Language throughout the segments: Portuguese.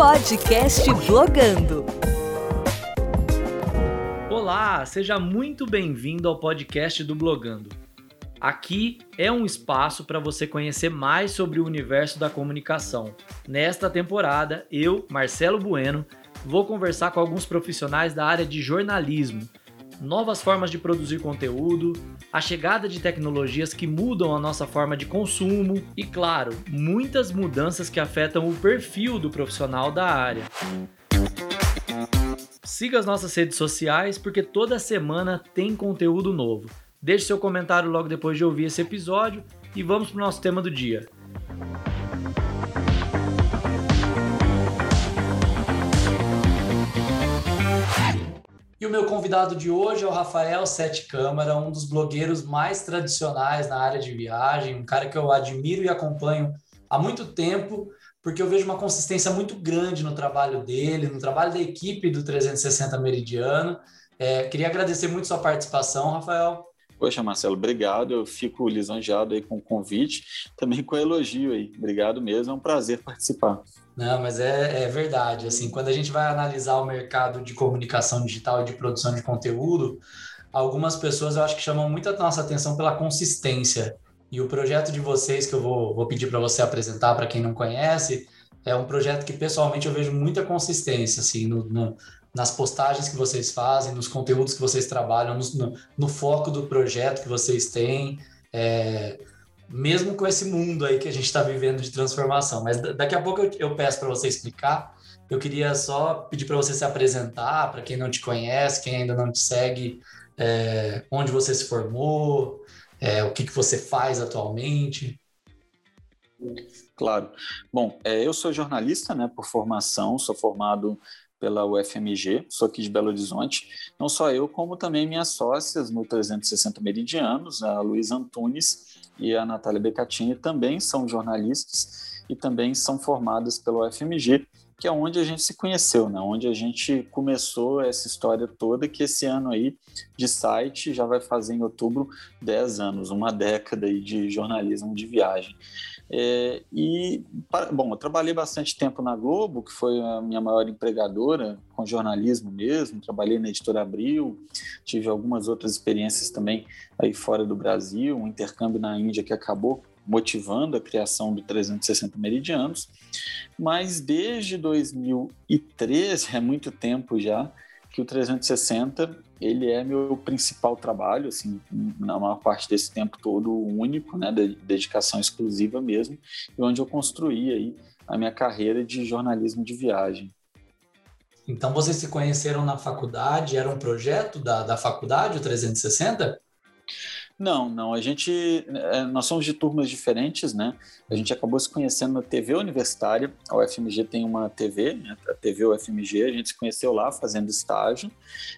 Podcast Blogando. Olá, seja muito bem-vindo ao podcast do Blogando. Aqui é um espaço para você conhecer mais sobre o universo da comunicação. Nesta temporada, eu, Marcelo Bueno, vou conversar com alguns profissionais da área de jornalismo, novas formas de produzir conteúdo, a chegada de tecnologias que mudam a nossa forma de consumo e, claro, muitas mudanças que afetam o perfil do profissional da área. Siga as nossas redes sociais porque toda semana tem conteúdo novo. Deixe seu comentário logo depois de ouvir esse episódio e vamos para o nosso tema do dia. E o meu convidado de hoje é o Rafael Sete Câmara, um dos blogueiros mais tradicionais na área de viagem, um cara que eu admiro e acompanho há muito tempo, porque eu vejo uma consistência muito grande no trabalho dele, no trabalho da equipe do 360 Meridiano. É, queria agradecer muito sua participação, Rafael. Poxa, Marcelo, obrigado. Eu fico lisonjeado aí com o convite, também com o elogio aí. Obrigado mesmo, é um prazer participar. Não, mas é, é, verdade. Assim, quando a gente vai analisar o mercado de comunicação digital e de produção de conteúdo, algumas pessoas eu acho que chamam muito a nossa atenção pela consistência. E o projeto de vocês, que eu vou, vou pedir para você apresentar para quem não conhece, é um projeto que pessoalmente eu vejo muita consistência assim, no, no nas postagens que vocês fazem, nos conteúdos que vocês trabalham, no, no, foco do projeto que vocês têm, é, mesmo com esse mundo aí que a gente está vivendo de transformação. Mas daqui a pouco eu, eu peço para você explicar. Eu queria só pedir para você se apresentar, para quem não te conhece, quem ainda não te segue, é, onde você se formou, é, o que, que você faz atualmente. Claro. Bom, é, eu sou jornalista, né, por formação, sou formado pela UFMG, sou aqui de Belo Horizonte. Não só eu, como também minhas sócias no 360 Meridianos, a Luísa Antunes e a Natália Becatini, também são jornalistas e também são formadas pela UFMG, que é onde a gente se conheceu, né? onde a gente começou essa história toda, que esse ano aí de site já vai fazer em outubro 10 anos, uma década aí de jornalismo de viagem. É, e, bom, eu trabalhei bastante tempo na Globo, que foi a minha maior empregadora, com jornalismo mesmo. Trabalhei na Editora Abril, tive algumas outras experiências também aí fora do Brasil, um intercâmbio na Índia que acabou motivando a criação do 360 Meridianos. Mas desde 2013, é muito tempo já, que o 360 ele é meu principal trabalho, assim, na maior parte desse tempo todo único, né, de dedicação exclusiva mesmo, e onde eu construí aí a minha carreira de jornalismo de viagem. Então vocês se conheceram na faculdade? Era um projeto da, da faculdade, o 360? Não, não. A gente, é, nós somos de turmas diferentes, né? A gente acabou se conhecendo na TV universitária. A UFMG tem uma TV, né? a TV UFMG. A gente se conheceu lá fazendo estágio.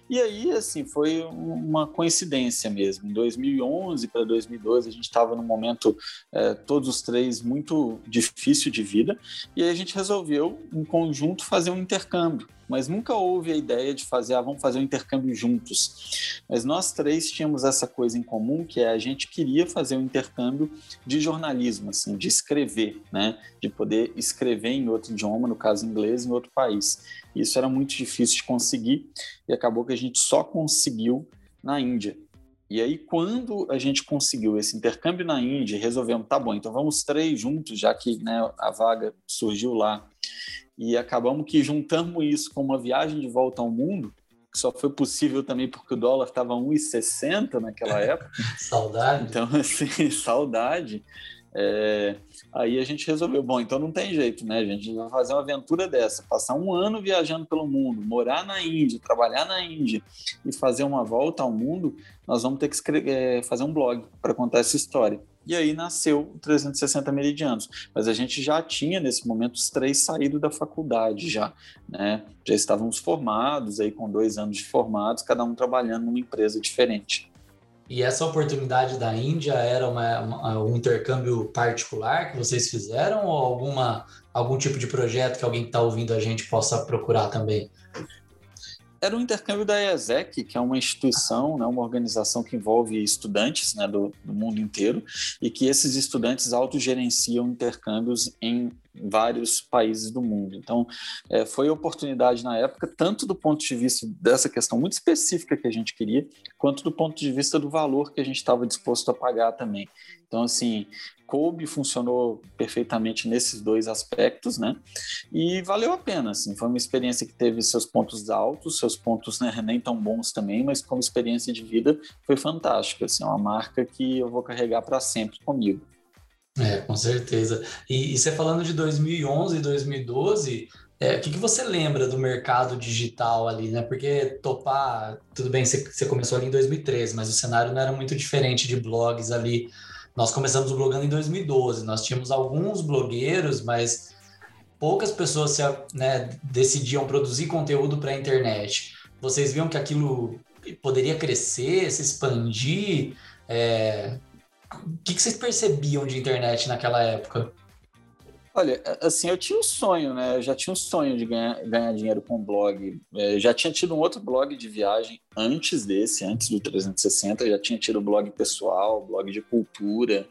E aí, assim, foi uma coincidência mesmo. Em 2011 para 2012, a gente estava num momento, é, todos os três, muito difícil de vida. E aí a gente resolveu, em conjunto, fazer um intercâmbio mas nunca houve a ideia de fazer, ah, vamos fazer um intercâmbio juntos. Mas nós três tínhamos essa coisa em comum, que é a gente queria fazer um intercâmbio de jornalismo, assim, de escrever, né? De poder escrever em outro idioma, no caso inglês, em outro país. Isso era muito difícil de conseguir e acabou que a gente só conseguiu na Índia. E aí, quando a gente conseguiu esse intercâmbio na Índia, resolvemos, tá bom, então vamos três juntos, já que né, a vaga surgiu lá e acabamos que juntamos isso com uma viagem de volta ao mundo, que só foi possível também porque o dólar estava 1,60 naquela época. saudade. Então, assim, saudade. É, aí a gente resolveu, bom, então não tem jeito, né, gente? A gente vai fazer uma aventura dessa, passar um ano viajando pelo mundo, morar na Índia, trabalhar na Índia e fazer uma volta ao mundo, nós vamos ter que escrever, é, fazer um blog para contar essa história. E aí nasceu o 360 Meridianos. Mas a gente já tinha, nesse momento, os três saído da faculdade já, né? Já estávamos formados, aí com dois anos de formados, cada um trabalhando numa empresa diferente. E essa oportunidade da Índia era uma, uma, um intercâmbio particular que vocês fizeram ou alguma, algum tipo de projeto que alguém que está ouvindo a gente possa procurar também? Era um intercâmbio da ESEC, que é uma instituição, né, uma organização que envolve estudantes né, do, do mundo inteiro e que esses estudantes autogerenciam intercâmbios em vários países do mundo. Então, é, foi oportunidade na época, tanto do ponto de vista dessa questão muito específica que a gente queria, quanto do ponto de vista do valor que a gente estava disposto a pagar também. Então, assim, coube, funcionou perfeitamente nesses dois aspectos, né? E valeu a pena, assim, foi uma experiência que teve seus pontos altos, seus pontos né, nem tão bons também, mas como experiência de vida foi fantástica, assim, é uma marca que eu vou carregar para sempre comigo. É, com certeza. E, e, você falando de 2011 e 2012, é, o que, que você lembra do mercado digital ali, né? Porque topar, tudo bem, você, você começou ali em 2013, mas o cenário não era muito diferente de blogs ali nós começamos blogando em 2012. Nós tínhamos alguns blogueiros, mas poucas pessoas se, né, decidiam produzir conteúdo para a internet. Vocês viam que aquilo poderia crescer, se expandir? É... O que, que vocês percebiam de internet naquela época? Olha, assim, eu tinha um sonho, né? Eu já tinha um sonho de ganhar, ganhar dinheiro com blog. É, já tinha tido um outro blog de viagem antes desse, antes do 360. Já tinha tido blog pessoal, blog de cultura.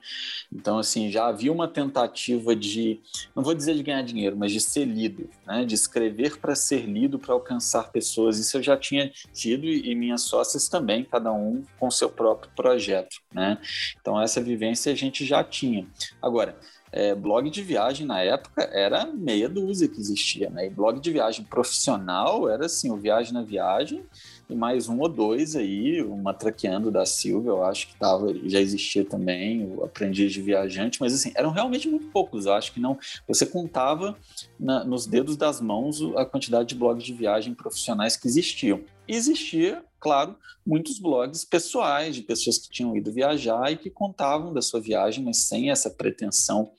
Então, assim, já havia uma tentativa de, não vou dizer de ganhar dinheiro, mas de ser lido, né? De escrever para ser lido, para alcançar pessoas. Isso eu já tinha tido e minhas sócias também, cada um com seu próprio projeto, né? Então, essa vivência a gente já tinha. Agora, é, blog de viagem na época era meia dúzia que existia, né? E blog de viagem profissional era assim, o Viagem na Viagem e mais um ou dois aí, o Matraqueando da Silva, eu acho que tava, já existia também, o Aprendiz de Viajante, mas assim, eram realmente muito poucos, eu acho que não, você contava na, nos dedos das mãos a quantidade de blogs de viagem profissionais que existiam. Existia, claro, muitos blogs pessoais de pessoas que tinham ido viajar e que contavam da sua viagem, mas sem essa pretensão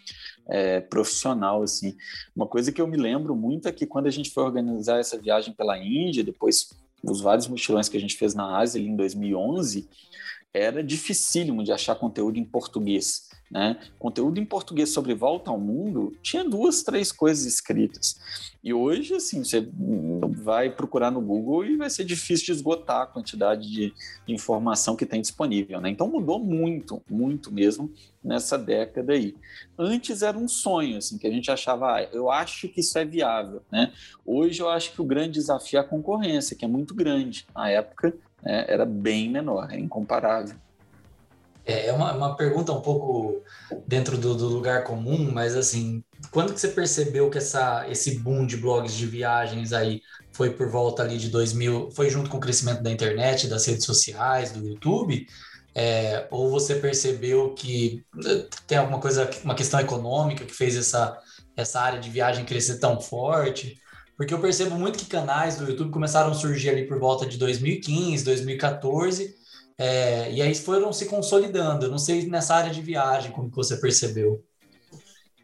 é, profissional assim. Uma coisa que eu me lembro muito é que quando a gente foi organizar essa viagem pela Índia, depois os vários mochilões que a gente fez na Ásia ali em 2011, era dificílimo de achar conteúdo em português. Né? Conteúdo em português sobre volta ao mundo tinha duas, três coisas escritas. E hoje, assim, você vai procurar no Google e vai ser difícil de esgotar a quantidade de, informação que tem disponível. Né? Então mudou muito, muito mesmo nessa década aí. Antes era um sonho, assim, que a gente achava, ah, eu acho que isso é viável. Né? Hoje eu acho que o grande desafio é a concorrência, que é muito grande. Na época né, era bem menor, era incomparável. É, é uma, uma pergunta um pouco dentro do, do, lugar comum, mas assim, quando que você percebeu que essa, esse boom de blogs de viagens aí foi por volta ali de 2000, foi junto com o crescimento da internet, das redes sociais, do YouTube? É, ou você percebeu que eh, tem alguma coisa, uma questão econômica que fez essa, essa área de viagem crescer tão forte? Porque eu percebo muito que canais do YouTube começaram a surgir ali por volta de 2015, 2014, é, e aí foram se consolidando. Não sei nessa área de viagem como que você percebeu.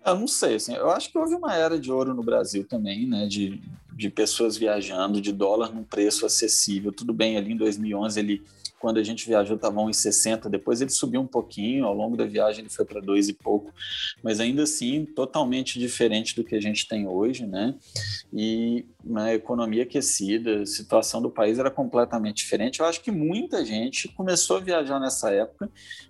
Eu não sei, assim, eu acho que houve uma era de ouro no Brasil também, né, de, de pessoas viajando, de dólar num preço acessível. Tudo bem, ali em 2011 ele quando a gente viajou estava 1,60, depois ele subiu um pouquinho, ao longo da viagem ele foi para dois e pouco, mas ainda assim totalmente diferente do que a gente tem hoje, né? E na economia aquecida, a situação do país era completamente diferente. Eu acho que muita gente começou a viajar nessa época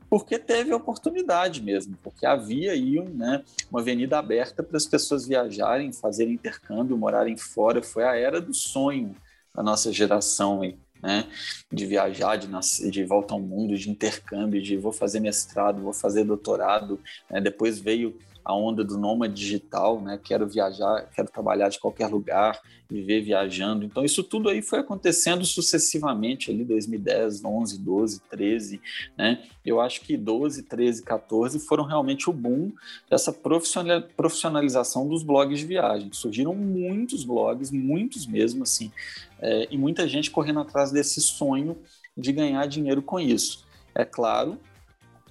porque teve oportunidade mesmo, porque havia aí né, uma avenida aberta para as pessoas viajarem, fazerem intercâmbio, morarem fora. Foi a era do sonho da nossa geração aí né? De viajar, de, nascer, de volta ao mundo, de intercâmbio, de vou fazer mestrado, vou fazer doutorado. Né? Depois veio a onda do nômade digital, né? Quero viajar, quero trabalhar de qualquer lugar, viver viajando. Então isso tudo aí foi acontecendo sucessivamente ali 2010, 11, 12, 13, né? Eu acho que 12, 13, 14 foram realmente o boom dessa profissionalização dos blogs de viagem. Surgiram muitos blogs, muitos mesmo assim, é, e muita gente correndo atrás desse sonho de ganhar dinheiro com isso. É claro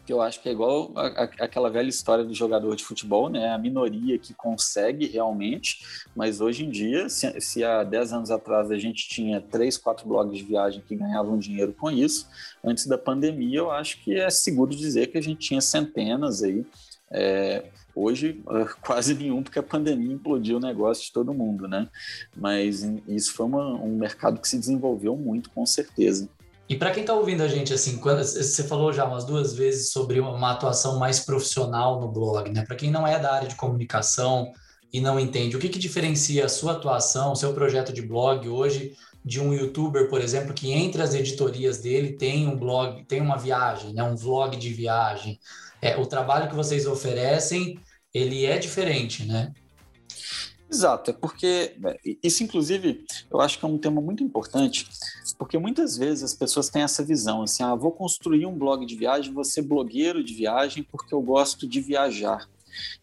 que eu acho que é igual a, a, aquela velha história do jogador de futebol, né? A minoria que consegue realmente, mas hoje em dia, se, se há 10 anos atrás a gente tinha três, quatro blogs de viagem que ganhavam dinheiro com isso, antes da pandemia eu acho que é seguro dizer que a gente tinha centenas aí. É, hoje, quase nenhum, porque a pandemia implodiu o negócio de todo mundo, né? Mas isso foi uma, um mercado que se desenvolveu muito, com certeza. E para quem está ouvindo a gente, assim, quando, você falou já umas duas vezes sobre uma atuação mais profissional no blog, né? Para quem não é da área de comunicação, e não entende. O que, que diferencia a sua atuação, o seu projeto de blog hoje de um youtuber, por exemplo, que entre as editorias dele tem um blog, tem uma viagem, né, um vlog de viagem. É, o trabalho que vocês oferecem, ele é diferente, né? Exato, é porque isso, inclusive, eu acho que é um tema muito importante, porque muitas vezes as pessoas têm essa visão, assim, ah, vou construir um blog de viagem, vou ser blogueiro de viagem porque eu gosto de viajar.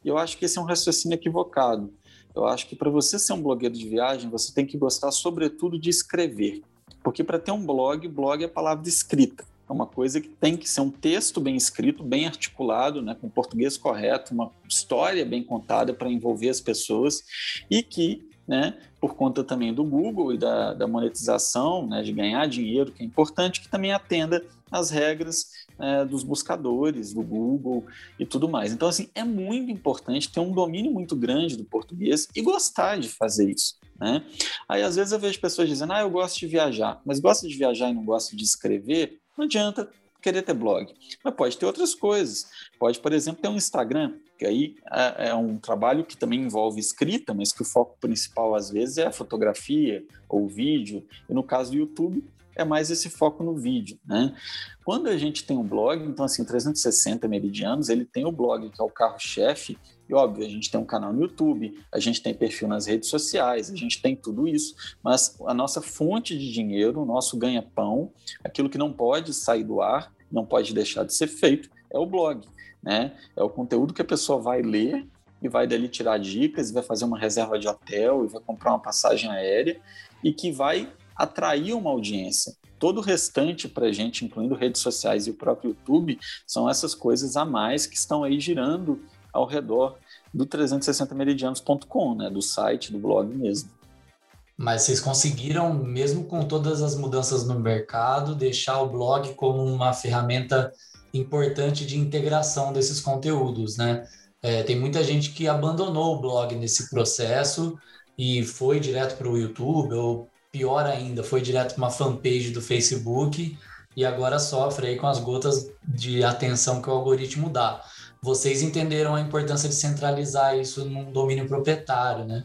E eu acho que esse é um raciocínio equivocado. Eu acho que para você ser um blogueiro de viagem, você tem que gostar, sobretudo, de escrever. Porque para ter um blog, blog é a palavra escrita. É uma coisa que tem que ser um texto bem escrito, bem articulado, né, com português correto, uma história bem contada para envolver as pessoas e que, né, por conta também do Google e da, da monetização, né, de ganhar dinheiro, que é importante, que também atenda às regras né, dos buscadores, do Google e tudo mais. Então, assim, é muito importante ter um domínio muito grande do português e gostar de fazer isso. Né? Aí, às vezes, eu vejo pessoas dizendo, ah, eu gosto de viajar, mas gosta de viajar e não gosta de escrever, não adianta querer ter blog. Mas pode ter outras coisas. Pode, por exemplo, ter um Instagram, que aí é, é um trabalho que também envolve escrita, mas que o foco principal às vezes é a fotografia ou vídeo. E no caso do YouTube, é mais esse foco no vídeo, né? Quando a gente tem um blog, então assim, 360 meridianos, ele tem o blog que é o carro-chefe, e óbvio, a gente tem um canal no YouTube, a gente tem perfil nas redes sociais, a gente tem tudo isso, mas a nossa fonte de dinheiro, o nosso ganha-pão, aquilo que não pode sair do ar, não pode deixar de ser feito, é o blog, né? É o conteúdo que a pessoa vai ler e vai dali tirar dicas, e vai fazer uma reserva de hotel, e vai comprar uma passagem aérea, e que vai atrair uma audiência. Todo o restante para a gente, incluindo redes sociais e o próprio YouTube, são essas coisas a mais que estão aí girando ao redor do 360meridianos.com, né, do site, do blog mesmo. Mas vocês conseguiram, mesmo com todas as mudanças no mercado, deixar o blog como uma ferramenta importante de integração desses conteúdos, né? É, tem muita gente que abandonou o blog nesse processo e foi direto para o YouTube, ou pior ainda, foi direto para uma fanpage do Facebook e agora sofre aí com as gotas de atenção que o algoritmo dá vocês entenderam a importância de centralizar isso num domínio proprietário, né?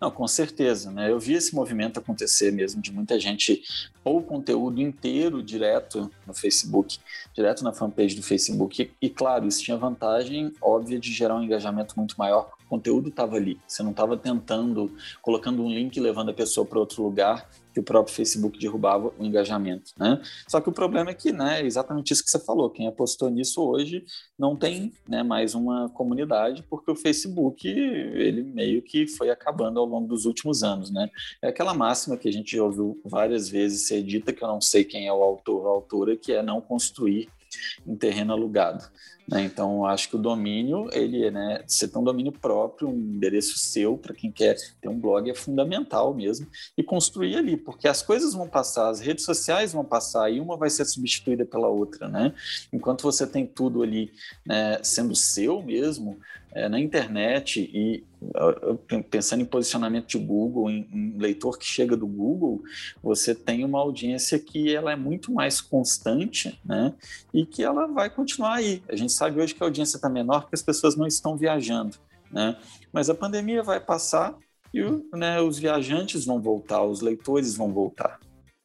Não, com certeza, né? Eu vi esse movimento acontecer mesmo, de muita gente pôr o conteúdo inteiro direto no Facebook, direto na fanpage do Facebook. E, e claro, isso tinha vantagem óbvia de gerar um engajamento muito maior, o conteúdo estava ali. Você não estava tentando, colocando um link levando a pessoa para outro lugar que o próprio Facebook derrubava o engajamento, né? Só que o problema é que, né, é exatamente isso que você falou, quem apostou nisso hoje não tem, né, mais uma comunidade, porque o Facebook, ele meio que foi acabando ao longo dos últimos anos, né? É aquela máxima que a gente ouviu várias vezes ser dita, que eu não sei quem é o autor ou autora, que é não construir em terreno alugado. Né? Então, acho que o domínio, ele, né, você tem um domínio próprio, um endereço seu, para quem quer ter um blog, é fundamental mesmo, e construir ali, porque as coisas vão passar, as redes sociais vão passar, e uma vai ser substituída pela outra, né? Enquanto você tem tudo ali né, sendo seu mesmo, é, na internet e pensando em posicionamento de Google, em, leitor que chega do Google, você tem uma audiência que ela é muito mais constante, né? E que ela vai continuar aí. A gente sabe hoje que a audiência está menor porque as pessoas não estão viajando, né? Mas a pandemia vai passar e né, os viajantes vão voltar, os leitores vão voltar.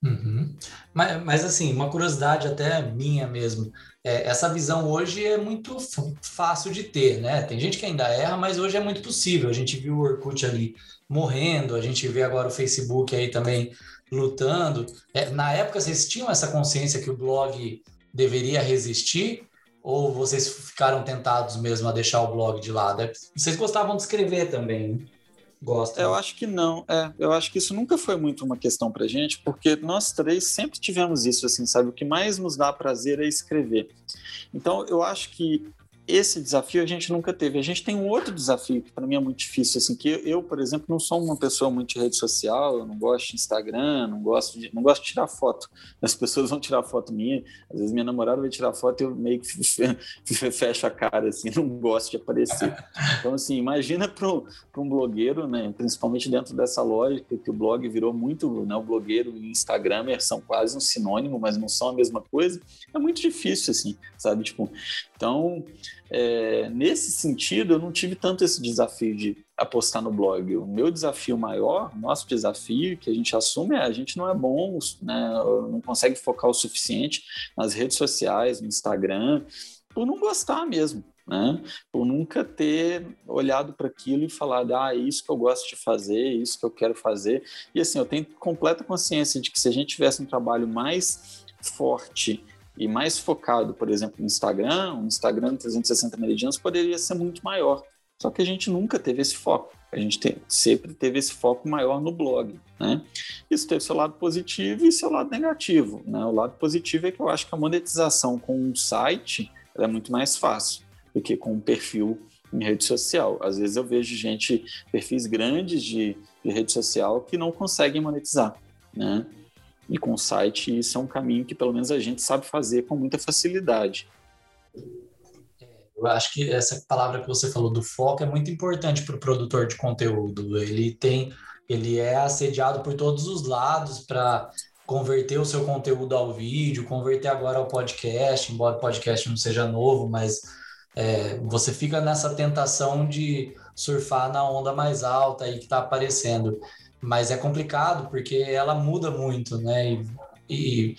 Uhum. Mas, mas, assim, uma curiosidade até minha mesmo, é, essa visão hoje é muito fácil de ter, né? Tem gente que ainda erra, mas hoje é muito possível. A gente viu o Orkut ali morrendo, a gente vê agora o Facebook aí também lutando. É, na época, vocês tinham essa consciência que o blog deveria resistir? Ou vocês ficaram tentados mesmo a deixar o blog de lado? É, vocês gostavam de escrever também, né? Gosta. Eu acho que não. É, eu acho que isso nunca foi muito uma questão para gente, porque nós três sempre tivemos isso, assim, sabe? O que mais nos dá prazer é escrever. Então, eu acho que esse desafio a gente nunca teve. A gente tem um outro desafio que para mim é muito difícil, assim, que eu, por exemplo, não sou uma pessoa muito de rede social, eu não gosto de Instagram, não gosto de, não gosto de tirar foto. As pessoas vão tirar foto minha, às vezes minha namorada vai tirar foto e eu meio que fecho a cara, assim, não gosto de aparecer. Então, assim, imagina para um blogueiro, né, principalmente dentro dessa lógica que o blog virou muito, né, o blogueiro e o Instagramer são quase um sinônimo, mas não são a mesma coisa, é muito difícil, assim, sabe? Tipo, então, é, nesse sentido, eu não tive tanto esse desafio de apostar no blog. O meu desafio maior, nosso desafio que a gente assume é a gente não é bom, né, não consegue focar o suficiente nas redes sociais, no Instagram, por não gostar mesmo. Né? Por nunca ter olhado para aquilo e falado, ah, é isso que eu gosto de fazer, é isso que eu quero fazer. E assim, eu tenho completa consciência de que se a gente tivesse um trabalho mais forte e mais focado, por exemplo, no Instagram, o Instagram 360 meridianos poderia ser muito maior. Só que a gente nunca teve esse foco. A gente tem, sempre teve esse foco maior no blog, né? Isso teve seu lado positivo e seu lado negativo, né? O lado positivo é que eu acho que a monetização com um site é muito mais fácil do que com um perfil em rede social. Às vezes eu vejo gente, perfis grandes de, de rede social que não conseguem monetizar, né? E com o site isso é um caminho que pelo menos a gente sabe fazer com muita facilidade. É, eu acho que essa palavra que você falou do foco é muito importante para o produtor de conteúdo. Ele tem, ele é assediado por todos os lados para converter o seu conteúdo ao vídeo, converter agora ao podcast, embora o podcast não seja novo, mas é, você fica nessa tentação de surfar na onda mais alta aí que está aparecendo. Mas é complicado porque ela muda muito, né? E, e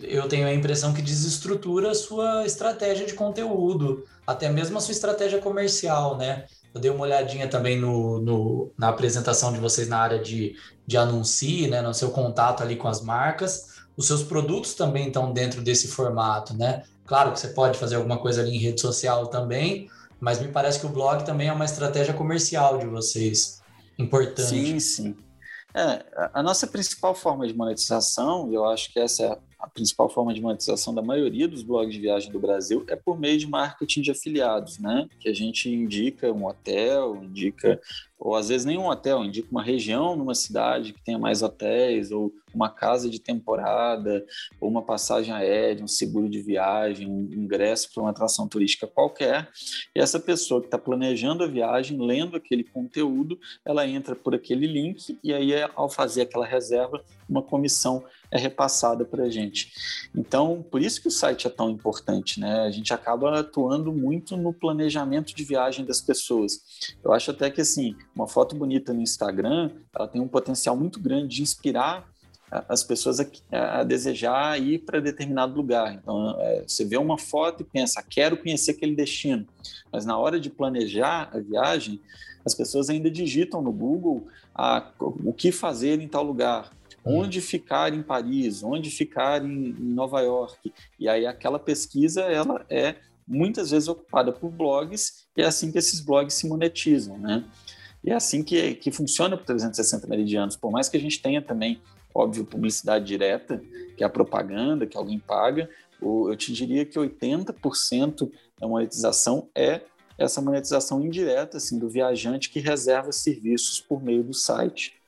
eu tenho a impressão que desestrutura a sua estratégia de conteúdo, até mesmo a sua estratégia comercial, né? Eu dei uma olhadinha também no, no, na apresentação de vocês na área de, de anuncie, né? No seu contato ali com as marcas. Os seus produtos também estão dentro desse formato, né? Claro que você pode fazer alguma coisa ali em rede social também, mas me parece que o blog também é uma estratégia comercial de vocês. Importante. Sim, sim. É, a nossa principal forma de monetização, e eu acho que essa é a principal forma de monetização da maioria dos blogs de viagem do Brasil, é por meio de marketing de afiliados, né? Que a gente indica um hotel, indica ou às vezes nenhum hotel, indica uma região numa cidade que tenha mais hotéis, ou uma casa de temporada, ou uma passagem aérea, um seguro de viagem, um ingresso para uma atração turística qualquer. E essa pessoa que está planejando a viagem, lendo aquele conteúdo, ela entra por aquele link e aí, ao fazer aquela reserva, uma comissão é repassada para a gente. Então, por isso que o site é tão importante, né? A gente acaba atuando muito no planejamento de viagem das pessoas. Eu acho até que, assim, uma foto bonita no Instagram, ela tem um potencial muito grande de inspirar as pessoas a, a desejar ir para determinado lugar. Então, é, você vê uma foto e pensa, quero conhecer aquele destino. Mas na hora de planejar a viagem, as pessoas ainda digitam no Google a, o que fazer em tal lugar. Onde ficar em Paris, onde ficar em, em Nova York. E aí aquela pesquisa, ela é muitas vezes ocupada por blogs, e é assim que esses blogs se monetizam, né? E é assim que, que funciona por 360 meridianos. Por mais que a gente tenha também, óbvio, publicidade direta, que é a propaganda, que alguém paga, eu te diria que 80% da monetização é essa monetização indireta assim, do viajante que reserva serviços por meio do site.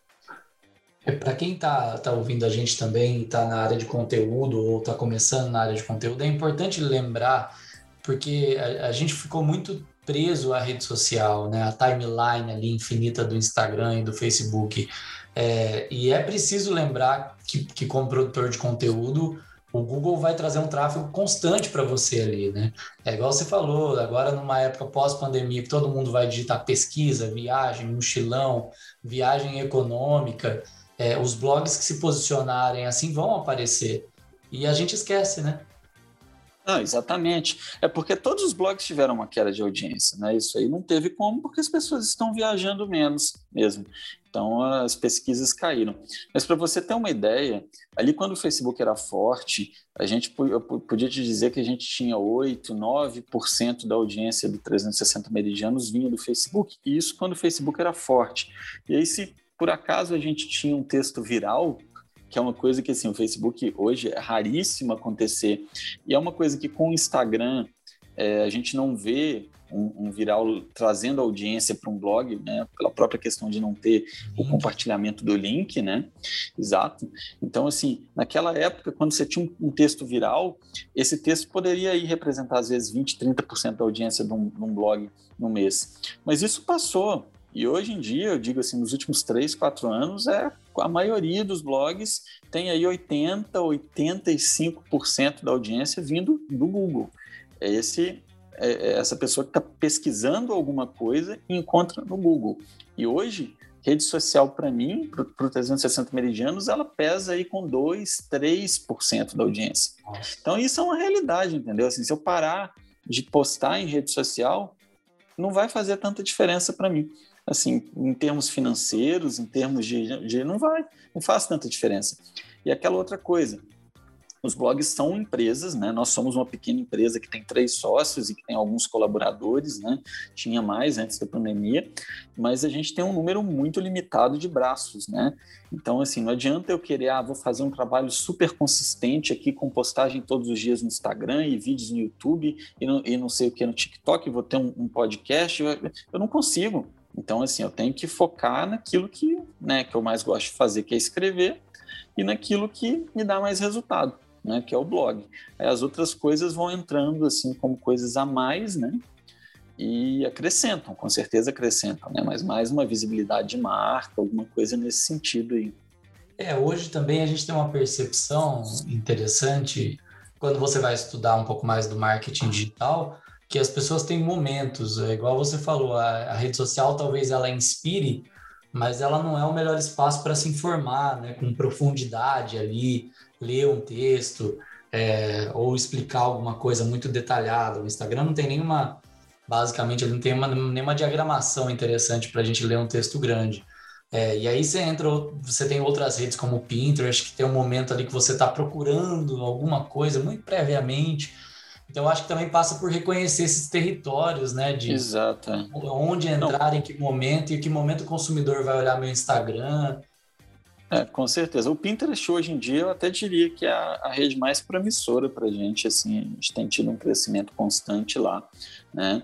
É, Para quem está tá ouvindo a gente também, está na área de conteúdo ou está começando na área de conteúdo, é importante lembrar, porque a, a gente ficou muito preso à rede social, né? A timeline ali infinita do Instagram e do Facebook. É, e é preciso lembrar que, que, como produtor de conteúdo, o Google vai trazer um tráfego constante para você ali, né? É igual você falou, agora numa época pós-pandemia que todo mundo vai digitar pesquisa, viagem, mochilão, viagem econômica, é, os blogs que se posicionarem assim vão aparecer. E a gente esquece, né? Não, exatamente. É porque todos os blogs tiveram uma queda de audiência, né? Isso aí não teve como, porque as pessoas estão viajando menos mesmo. Então as pesquisas caíram. Mas para você ter uma ideia, ali quando o Facebook era forte, a gente eu podia te dizer que a gente tinha 8, 9% da audiência do 360 meridianos vinha do Facebook. E isso quando o Facebook era forte. E aí se por acaso a gente tinha um texto viral, que é uma coisa que assim, o Facebook hoje é raríssimo acontecer. E é uma coisa que com o Instagram é, a gente não vê um, um viral trazendo audiência para um blog, né? Pela própria questão de não ter o compartilhamento do link, né? Exato. Então, assim, naquela época, quando você tinha um, um texto viral, esse texto poderia ir representar, às vezes, 20, 30% da audiência de um, de um blog no mês. Mas isso passou. E hoje em dia, eu digo assim, nos últimos três, quatro anos, é a maioria dos blogs tem aí 80, 85% da audiência vindo do Google. Esse é, é essa pessoa que está pesquisando alguma coisa e encontra no Google. E hoje, rede social, para mim, para o 360 meridianos, ela pesa aí com 2, 3% da audiência. Então, isso é uma realidade, entendeu? Assim, se eu parar de postar em rede social, não vai fazer tanta diferença para mim. Assim, em termos financeiros, em termos de, de. Não vai, não faz tanta diferença. E aquela outra coisa, os blogs são empresas, né? Nós somos uma pequena empresa que tem três sócios e que tem alguns colaboradores, né? Tinha mais antes da pandemia, mas a gente tem um número muito limitado de braços, né? Então, assim, não adianta eu querer, ah, vou fazer um trabalho super consistente aqui com postagem todos os dias no Instagram e vídeos no YouTube e não, e não sei o que no TikTok, vou ter um, um podcast. Eu não consigo. Então, assim, eu tenho que focar naquilo que, né, que eu mais gosto de fazer, que é escrever, e naquilo que me dá mais resultado né, que é o blog. Aí as outras coisas vão entrando assim como coisas a mais, né? E acrescentam, com certeza acrescentam, né? Mas mais uma visibilidade de marca, alguma coisa nesse sentido aí. É, hoje também a gente tem uma percepção interessante quando você vai estudar um pouco mais do marketing digital, que as pessoas têm momentos, é igual você falou, a, a rede social talvez ela inspire, mas ela não é o melhor espaço para se informar, né, com profundidade ali, ler um texto é, ou explicar alguma coisa muito detalhada. O Instagram não tem nenhuma, basicamente, ele não tem uma, nenhuma diagramação interessante para a gente ler um texto grande. É, e aí você entra, você tem outras redes como o Pinterest, que tem um momento ali que você está procurando alguma coisa muito previamente. Então, acho que também passa por reconhecer esses territórios, né? De Exato. É. onde entrar, Não. em que momento, e em que momento o consumidor vai olhar meu Instagram. É, com certeza. O Pinterest hoje em dia eu até diria que é a, a rede mais promissora para a gente. Assim, a gente tem tido um crescimento constante lá. Né?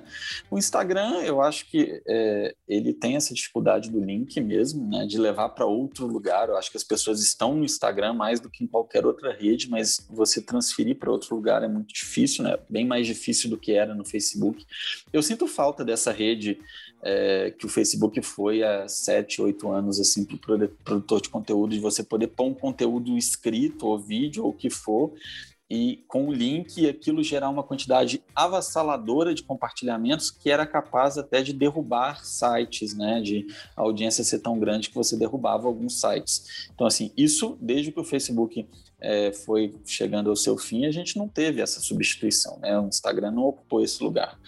O Instagram, eu acho que é, ele tem essa dificuldade do link mesmo, né? de levar para outro lugar. Eu acho que as pessoas estão no Instagram mais do que em qualquer outra rede, mas você transferir para outro lugar é muito difícil, né? bem mais difícil do que era no Facebook. Eu sinto falta dessa rede é, que o Facebook foi há sete, oito anos assim para o produtor de conteúdo, de você poder pôr um conteúdo escrito ou vídeo ou o que for e com o link aquilo gerar uma quantidade avassaladora de compartilhamentos que era capaz até de derrubar sites, né, de audiência ser tão grande que você derrubava alguns sites. Então assim, isso desde que o Facebook é, foi chegando ao seu fim, a gente não teve essa substituição, né? O Instagram não ocupou esse lugar.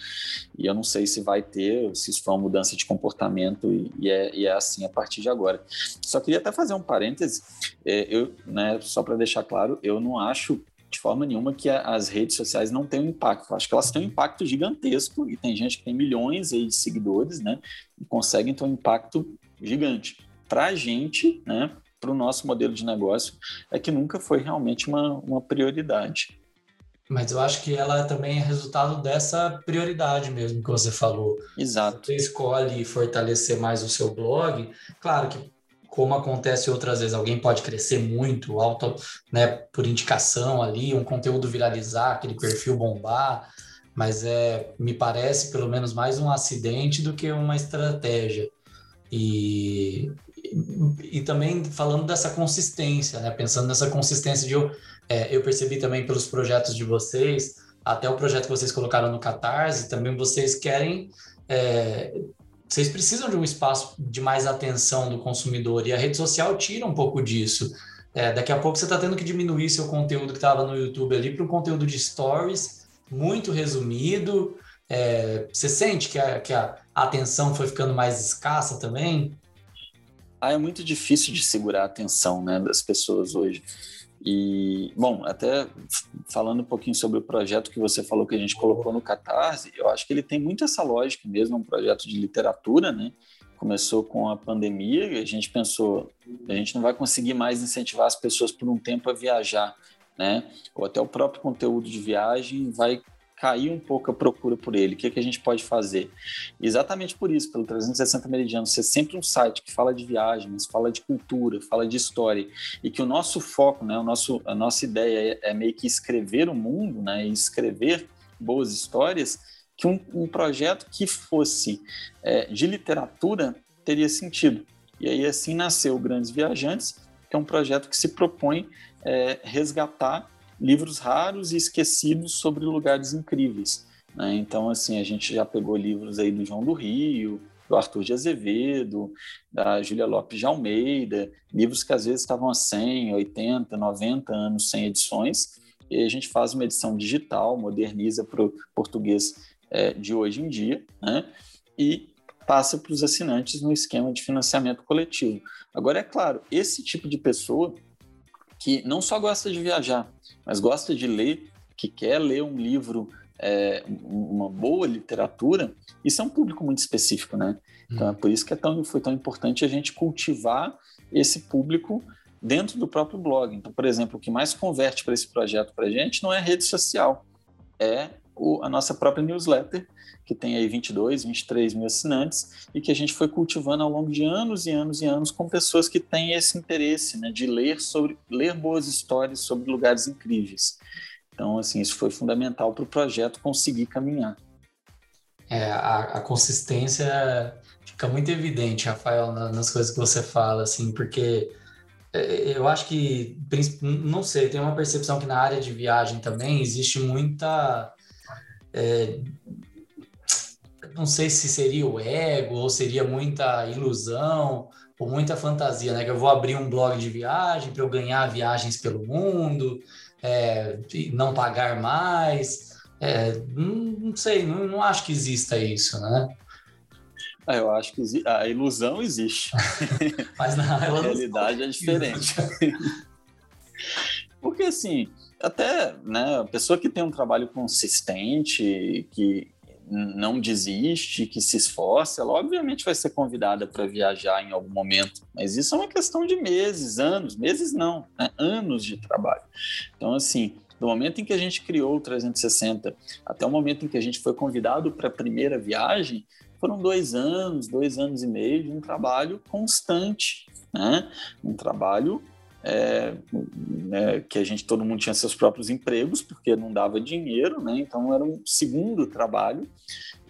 E eu não sei se vai ter, se isso foi uma mudança de comportamento e, e, é, e é, assim a partir de agora. Só queria até fazer um parêntese, é, eu, né, só para deixar claro, eu não acho de forma nenhuma que as redes sociais não têm um impacto. Eu acho que elas têm um impacto gigantesco e tem gente que tem milhões aí de seguidores, né? E conseguem ter um impacto gigante. Para a gente, né? Para o nosso modelo de negócio, é que nunca foi realmente uma, uma prioridade. Mas eu acho que ela também é resultado dessa prioridade mesmo que você falou. Exato. Você escolhe fortalecer mais o seu blog. Claro que como acontece outras vezes, alguém pode crescer muito, alto, né, por indicação ali, um conteúdo viralizar, aquele perfil bombar, mas é, me parece pelo menos mais um acidente do que uma estratégia. E, e, também falando dessa consistência, né, pensando nessa consistência de eu, é, eu percebi também pelos projetos de vocês, até o projeto que vocês colocaram no Catarse, também vocês querem é, vocês precisam de um espaço de mais atenção do consumidor e a rede social tira um pouco disso. É, daqui a pouco você está tendo que diminuir seu conteúdo que estava no YouTube ali para um conteúdo de stories muito resumido. É, você sente que a, que a atenção foi ficando mais escassa também? Ah, é muito difícil de segurar a atenção né, das pessoas hoje. E, bom, até falando um pouquinho sobre o projeto que você falou que a gente colocou no Catarse, eu acho que ele tem muito essa lógica mesmo, um projeto de literatura, né? Começou com a pandemia e a gente pensou, a gente não vai conseguir mais incentivar as pessoas por um tempo a viajar, né? Ou até o próprio conteúdo de viagem vai cair um pouco a procura por ele. O que, é que a gente pode fazer? Exatamente por isso, pelo 360 Meridiano, ser sempre um site que fala de viagens, fala de cultura, fala de história, e que o nosso foco, né, o nosso, a nossa ideia é, é meio que escrever o mundo, né, e escrever boas histórias, que um, um projeto que fosse é, de literatura teria sentido. E aí assim nasceu Grandes Viajantes, que é um projeto que se propõe é, resgatar livros raros e esquecidos sobre lugares incríveis. Né? Então, assim, a gente já pegou livros aí do João do Rio, do Arthur de Azevedo, da Júlia Lopes de Almeida, livros que às vezes estavam há 100, 80, 90 anos sem edições, e a gente faz uma edição digital, moderniza para o português é, de hoje em dia, né? e passa para os assinantes no esquema de financiamento coletivo. Agora, é claro, esse tipo de pessoa que não só gosta de viajar, mas gosta de ler, que quer ler um livro é, uma boa literatura, isso é um público muito específico, né? Então é por isso que é tão, foi tão importante a gente cultivar esse público dentro do próprio blog. Então, por exemplo, o que mais converte para esse projeto para a gente não é rede social, é o, a nossa própria newsletter, que tem aí 22, 23 mil assinantes e que a gente foi cultivando ao longo de anos e anos e anos com pessoas que têm esse interesse né, de ler sobre ler boas histórias sobre lugares incríveis. Então, assim, isso foi fundamental para o projeto conseguir caminhar. É, a, a, consistência fica muito evidente, Rafael, nas coisas que você fala, assim, porque é, eu acho que, não sei, tem uma percepção que na área de viagem também existe muita. É, não sei se seria o ego ou seria muita ilusão ou muita fantasia, né? Que eu vou abrir um blog de viagem para eu ganhar viagens pelo mundo é, não pagar mais. É, não, não, sei, não, não, acho que exista isso, né? Ah, eu acho que a ilusão existe. Mas na realidade é diferente. Porque assim, até né, a pessoa que tem um trabalho consistente, que não desiste, que se esforça, ela obviamente vai ser convidada para viajar em algum momento. Mas isso é uma questão de meses, anos, meses não, né? anos de trabalho. Então, assim, do momento em que a gente criou o 360 até o momento em que a gente foi convidado para a primeira viagem, foram dois anos, dois anos e meio de um trabalho constante, né? Um trabalho é, né, que a gente todo mundo tinha seus próprios empregos porque não dava dinheiro, né? Então era um segundo trabalho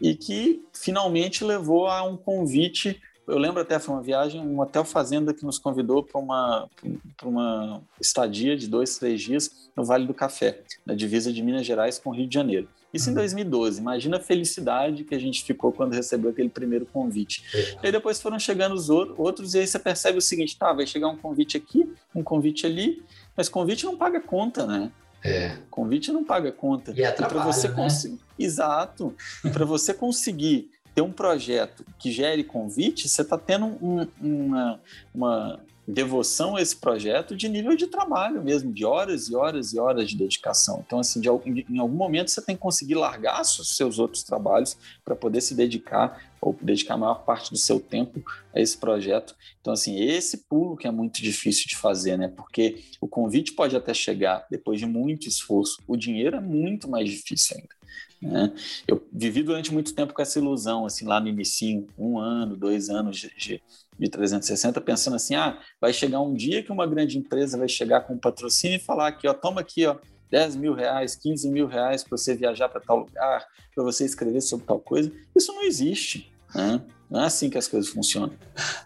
e que finalmente levou a um convite. Eu lembro até foi uma viagem, um hotel fazenda que nos convidou para uma para uma estadia de dois três dias no Vale do Café, na divisa de Minas Gerais com Rio de Janeiro. Isso em 2012. Uhum. Imagina a felicidade que a gente ficou quando recebeu aquele primeiro convite. É. E aí depois foram chegando os outros, e aí você percebe o seguinte: tá, vai chegar um convite aqui, um convite ali, mas convite não paga conta, né? É. Convite não paga conta. E é e você né? Exato. E para você conseguir ter um projeto que gere convite, você está tendo um, uma, uma devoção a esse projeto de nível de trabalho mesmo, de horas e horas e horas de dedicação. Então, assim, de, em algum momento você tem que conseguir largar os seus outros trabalhos para poder se dedicar ou dedicar a maior parte do seu tempo a esse projeto. Então, assim, esse pulo que é muito difícil de fazer, né? Porque o convite pode até chegar depois de muito esforço, o dinheiro é muito mais difícil ainda. Né? Eu vivi durante muito tempo com essa ilusão, assim, lá no início, um ano, dois anos de, de, de 360, pensando assim, ah, vai chegar um dia que uma grande empresa vai chegar com um patrocínio e falar aqui, ó, toma aqui, ó, 10 mil reais, 15 mil reais para você viajar para tal lugar, para você escrever sobre tal coisa. Isso não existe. Né? Não é assim que as coisas funcionam.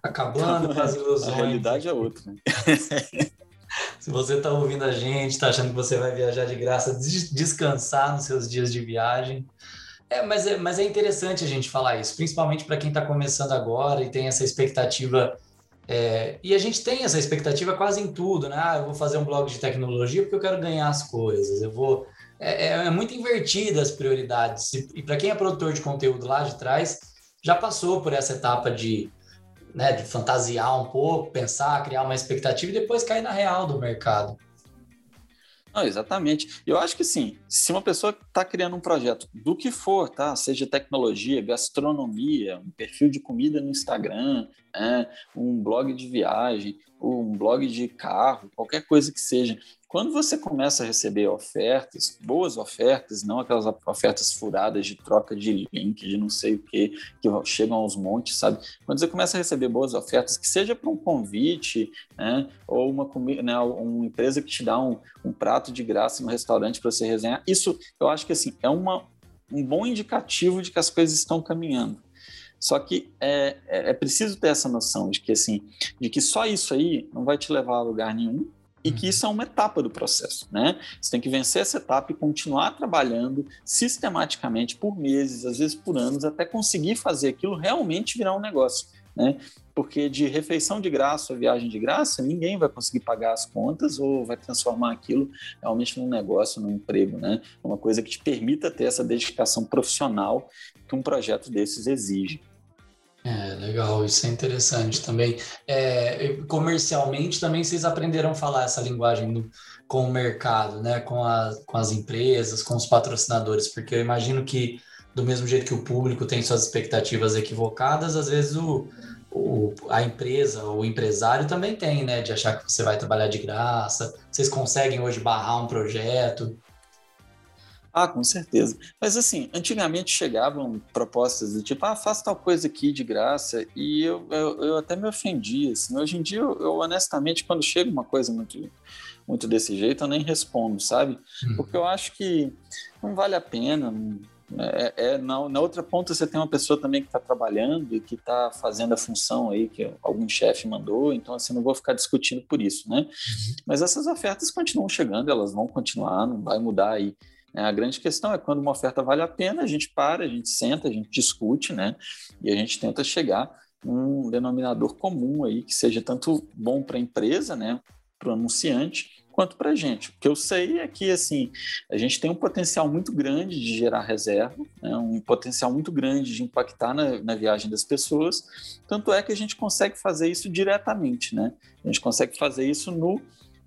Acabando com as ilusões. A realidade é outra. Né? Se você está ouvindo a gente, está achando que você vai viajar de graça, descansar nos seus dias de viagem. É, mas, é, mas é interessante a gente falar isso, principalmente para quem está começando agora e tem essa expectativa. É, e a gente tem essa expectativa quase em tudo, né? Ah, eu vou fazer um blog de tecnologia porque eu quero ganhar as coisas. Eu vou. É, é, é muito invertida as prioridades. E, e para quem é produtor de conteúdo lá de trás, já passou por essa etapa de né, de fantasiar um pouco, pensar, criar uma expectativa e depois cair na real do mercado. Não, exatamente. Eu acho que sim, se uma pessoa está criando um projeto. Do que for, tá? Seja tecnologia, gastronomia, um perfil de comida no Instagram, é, um blog de viagem, um blog de carro, qualquer coisa que seja, quando você começa a receber ofertas, boas ofertas, não aquelas ofertas furadas de troca de link, de não sei o que, que chegam aos montes, sabe? Quando você começa a receber boas ofertas, que seja para um convite, né, ou uma, né, uma empresa que te dá um, um prato de graça no restaurante para você resenhar, isso eu acho que assim, é uma, um bom indicativo de que as coisas estão caminhando. Só que é, é, é preciso ter essa noção de que assim, de que só isso aí não vai te levar a lugar nenhum, e que isso é uma etapa do processo, né? Você tem que vencer essa etapa e continuar trabalhando sistematicamente por meses, às vezes por anos, até conseguir fazer aquilo realmente virar um negócio, né? Porque de refeição de graça ou viagem de graça, ninguém vai conseguir pagar as contas ou vai transformar aquilo realmente num negócio, num emprego, né? Uma coisa que te permita ter essa dedicação profissional que um projeto desses exige. É, legal, isso é interessante também. É, comercialmente também vocês aprenderam a falar essa linguagem com o mercado, né? Com, a, com as empresas, com os patrocinadores, porque eu imagino que do mesmo jeito que o público tem suas expectativas equivocadas, às vezes o, o, a empresa, o empresário também tem, né? De achar que você vai trabalhar de graça. Vocês conseguem hoje barrar um projeto? Ah, com certeza. Mas assim, antigamente chegavam propostas do tipo, ah, faça tal coisa aqui de graça, e eu, eu, eu até me ofendia. Assim. Hoje em dia, eu, eu, honestamente, quando chega uma coisa muito, muito desse jeito, eu nem respondo, sabe? Uhum. Porque eu acho que não vale a pena. É, é, na, na, outra ponta você tem uma pessoa também que está trabalhando e que está fazendo a função aí que algum chefe mandou, então assim, não vou ficar discutindo por isso, né? Uhum. Mas essas ofertas continuam chegando, elas vão continuar, não vai mudar aí né? A grande questão é quando uma oferta vale a pena, a gente para, a gente senta, a gente discute, né? E a gente tenta chegar num denominador comum aí que seja tanto bom para a empresa, né? Para o anunciante, quanto para a gente. O que eu sei é que assim a gente tem um potencial muito grande de gerar reserva, né? um potencial muito grande de impactar na, na, viagem das pessoas. Tanto é que a gente consegue fazer isso diretamente, né? A gente consegue fazer isso no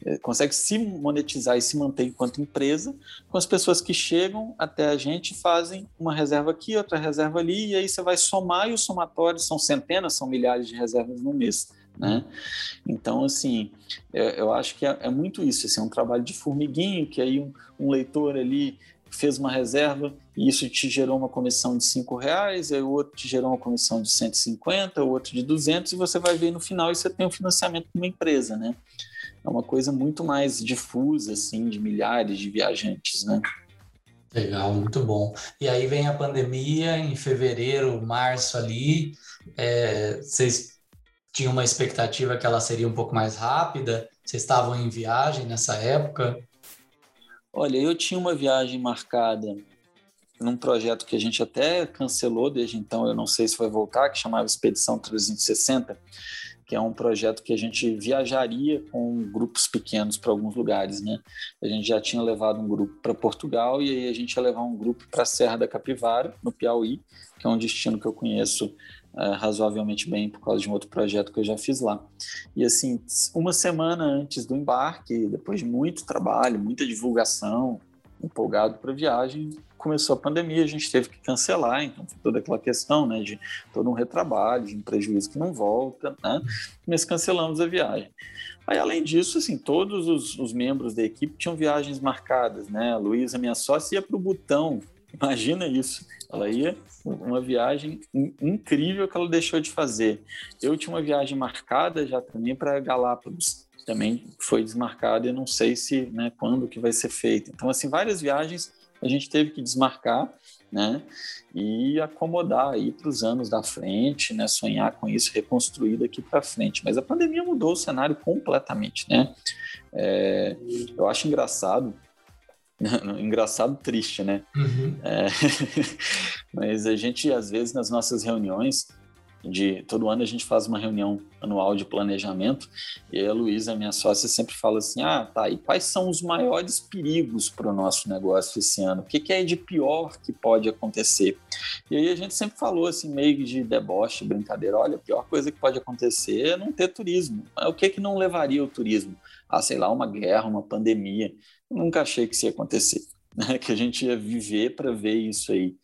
é, consegue se monetizar e se manter enquanto empresa com as pessoas que chegam até a gente fazem uma reserva aqui, outra reserva ali, e aí você vai somar e o somatório são centenas, são milhares de reservas no mês. Né? Então, assim, eu acho que é, é, muito isso, assim, é um trabalho de formiguinho, que aí um, um, leitor ali fez uma reserva e isso te gerou uma comissão de cinco reais, aí o outro te gerou uma comissão de 150, o outro de 200, e você vai ver no final e você tem um financiamento de uma empresa, né? é uma coisa muito mais difusa, assim, de milhares de viajantes, né? Legal, muito bom. E aí vem a pandemia em fevereiro, março ali. É, vocês tinham uma expectativa que ela seria um pouco mais rápida? Vocês estavam em viagem nessa época? Olha, eu tinha uma viagem marcada num projeto que a gente até cancelou desde então, eu não sei se vai voltar, que chamava Expedição 360 que é um projeto que a gente viajaria com grupos pequenos para alguns lugares, né? A gente já tinha levado um grupo para Portugal e aí a gente ia levar um grupo para a Serra da Capivara, no Piauí, que é um destino que eu conheço é, razoavelmente bem por causa de um outro projeto que eu já fiz lá. E assim, uma semana antes do embarque, depois de muito trabalho, muita divulgação, empolgado para a viagem, começou a pandemia, a gente teve que cancelar, então foi toda aquela questão, né, de todo um retrabalho, de um prejuízo que não volta, né, mas cancelamos a viagem. Aí, além disso, assim, todos os, os membros da equipe tinham viagens marcadas, né, a Luísa, minha sócia, ia para o Butão, imagina isso, ela ia uma viagem incrível que ela deixou de fazer. Eu tinha uma viagem marcada já também para Galápagos, também foi desmarcada e não sei se, né, quando que vai ser feita. Então, assim, várias viagens a gente teve que desmarcar, né? E acomodar aí para os anos da frente, né? Sonhar com isso, reconstruir daqui para frente. Mas a pandemia mudou o cenário completamente, né? É, eu acho engraçado, engraçado triste, né? Uhum. É, mas a gente às vezes nas nossas reuniões de todo ano a gente faz uma reunião anual de planejamento e a Luísa, minha sócia, sempre fala assim: ah, tá, e quais são os maiores perigos para o nosso negócio esse ano? O que, que é de pior que pode acontecer? E aí a gente sempre falou assim, meio de deboche, brincadeira: olha, a pior coisa que pode acontecer é não ter turismo. O que, que não levaria o turismo? Ah, sei lá, uma guerra, uma pandemia. Eu nunca achei que isso ia acontecer, né? que a gente ia viver para ver isso aí.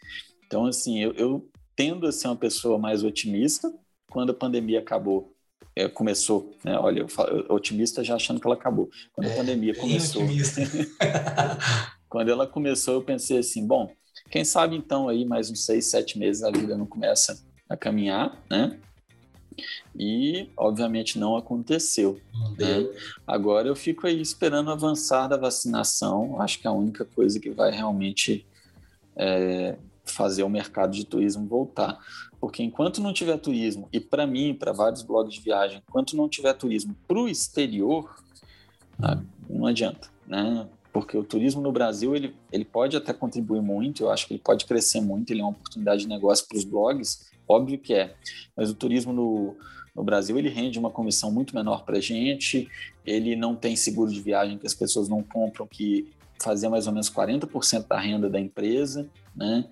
Então, assim, eu, eu tendo a ser uma pessoa mais otimista quando a pandemia acabou. É, começou, né? Olha, eu falo, otimista já achando que ela acabou. Quando é, a pandemia começou. quando ela começou, eu pensei assim: bom, quem sabe então aí mais uns seis, sete meses a vida não começa a caminhar, né? E, obviamente, não aconteceu. Né? Agora eu fico aí esperando avançar da vacinação. Acho que é a única coisa que vai realmente é, fazer o mercado de turismo voltar. Porque enquanto não tiver turismo, e para mim, para vários blogs de viagem, enquanto não tiver turismo para o exterior, Não adianta, né? Porque o turismo no Brasil ele, ele pode até contribuir muito, eu acho que ele pode crescer muito, ele é uma oportunidade de negócio para os blogs, óbvio que é, mas o turismo no, no Brasil ele rende uma comissão muito menor para a gente, ele não tem seguro de viagem que as pessoas não compram, que fazia mais ou menos 40% da renda da empresa, né?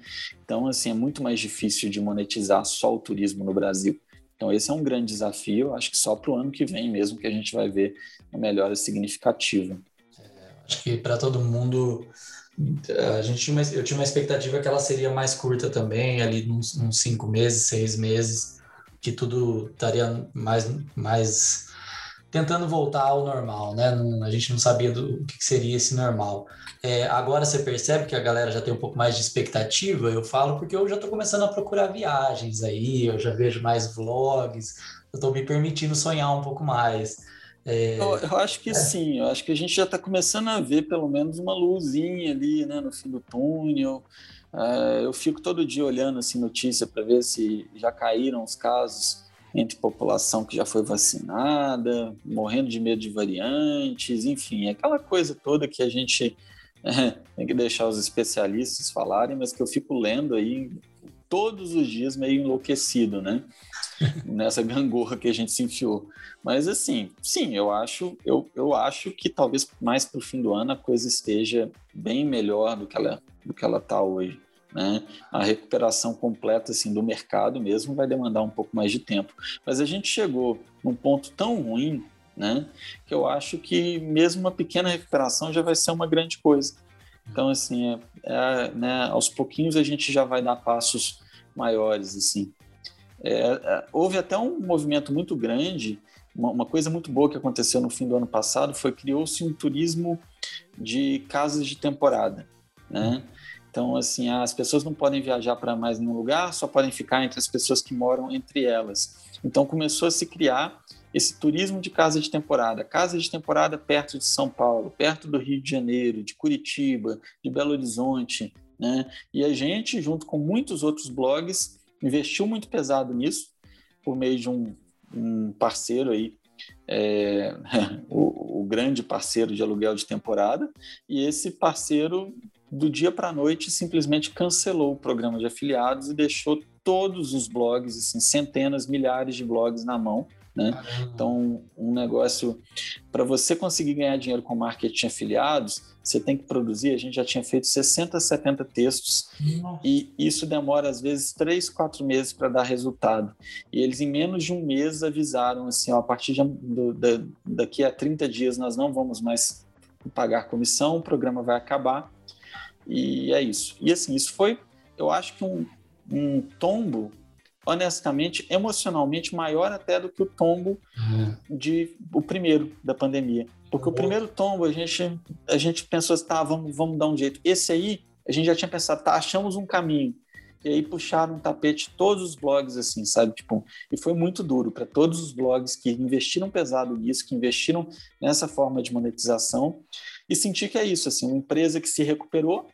Então, assim, é muito mais difícil de monetizar só o turismo no Brasil. Então, esse é um grande desafio. Acho que só para o ano que vem mesmo que a gente vai ver uma melhora significativa. É, acho que para todo mundo, a gente tinha uma, eu tinha uma expectativa que ela seria mais curta também, ali uns, uns cinco meses, seis meses, que tudo estaria mais, mais tentando voltar ao normal, né? Não, a gente não sabia do que seria esse normal. É, agora você percebe que a galera já tem um pouco mais de expectativa, eu falo porque eu já estou começando a procurar viagens aí, eu já vejo mais vlogs, eu estou me permitindo sonhar um pouco mais. É... Eu, eu, acho que é. sim, eu acho que a gente já está começando a ver pelo menos uma luzinha ali, né, no fim do túnel. Uh, eu fico todo dia olhando assim notícia para ver se já caíram os casos entre população que já foi vacinada, morrendo de medo de variantes, enfim, aquela coisa toda que a gente é, tem que deixar os especialistas falarem, mas que eu fico lendo aí todos os dias meio enlouquecido, né? Nessa gangorra que a gente se enfiou. Mas assim, sim, eu acho, eu, eu acho que talvez mais para o fim do ano a coisa esteja bem melhor do que ela do que ela está hoje. Né? A recuperação completa assim, do mercado mesmo vai demandar um pouco mais de tempo. Mas a gente chegou num ponto tão ruim né, que eu acho que mesmo uma pequena recuperação já vai ser uma grande coisa. Então, assim, é, é, né, aos pouquinhos a gente já vai dar passos maiores. assim. É, é houve até um movimento muito grande, uma, uma coisa muito boa que aconteceu no fim do ano passado foi criou-se um turismo de casas de temporada. Né? Então, assim, as pessoas não podem viajar para mais nenhum lugar, só podem ficar entre as pessoas que moram entre elas. Então, começou a se criar esse turismo de casa de temporada. Casa de temporada perto de São Paulo, perto do Rio de Janeiro, de Curitiba, de Belo Horizonte. Né? E a gente, junto com muitos outros blogs, investiu muito pesado nisso, por meio de um, um parceiro aí, é, o, o grande parceiro de aluguel de temporada, e esse parceiro do dia para a noite simplesmente cancelou o programa de afiliados e deixou todos os blogs, assim, centenas, milhares de blogs na mão. Né? Então, um negócio para você conseguir ganhar dinheiro com marketing afiliados, você tem que produzir. A gente já tinha feito 60, 70 textos Nossa. e isso demora às vezes 3, 4 meses para dar resultado. E eles, em menos de um mês, avisaram assim: ó, a partir de, do, da, daqui a 30 dias nós não vamos mais pagar comissão, o programa vai acabar. E é isso. E assim, isso foi, eu acho que um, um tombo, honestamente, emocionalmente maior até do que o tombo uhum. de o primeiro da pandemia. Porque uhum. o primeiro tombo a gente a gente pensou assim, tá, vamos vamos dar um jeito. Esse aí a gente já tinha pensado, tá, achamos um caminho. E aí puxaram um tapete todos os blogs assim, sabe? Tipo, e foi muito duro para todos os blogs que investiram pesado nisso, que investiram nessa forma de monetização e sentir que é isso, assim, uma empresa que se recuperou,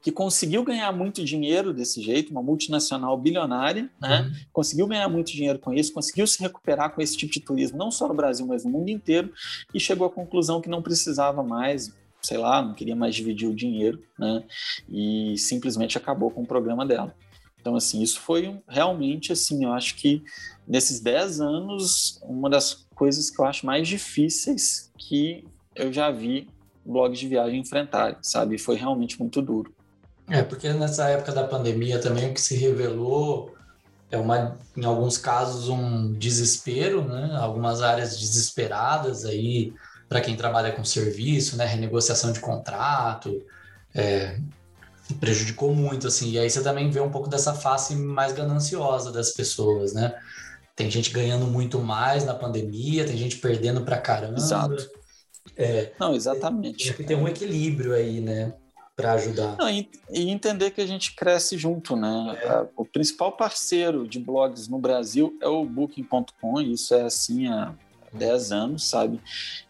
que conseguiu ganhar muito dinheiro desse jeito, uma multinacional bilionária, né? Uhum. Conseguiu ganhar muito dinheiro com isso, conseguiu se recuperar com esse tipo de turismo, não só no Brasil, mas no mundo inteiro, e chegou à conclusão que não precisava mais, sei lá, não queria mais dividir o dinheiro, né? E simplesmente acabou com o programa dela. Então, assim, isso foi realmente, assim, eu acho que nesses 10 anos, uma das coisas que eu acho mais difíceis que eu já vi blogs de viagem enfrentarem, sabe? Foi realmente muito duro. É, porque nessa época da pandemia também o que se revelou é uma, em alguns casos, um desespero, né? Algumas áreas desesperadas aí para quem trabalha com serviço, né? Renegociação de contrato, é, prejudicou muito, assim. E aí você também vê um pouco dessa face mais gananciosa das pessoas, né? Tem gente ganhando muito mais na pandemia, tem gente perdendo para caramba. Exato. É, Não, exatamente. Tem, tem um equilíbrio aí, né? Para ajudar. Não, e, entender que a gente cresce junto, né? É. O principal parceiro de blogs no Brasil é o Booking.com, isso é assim há 10 anos, sabe?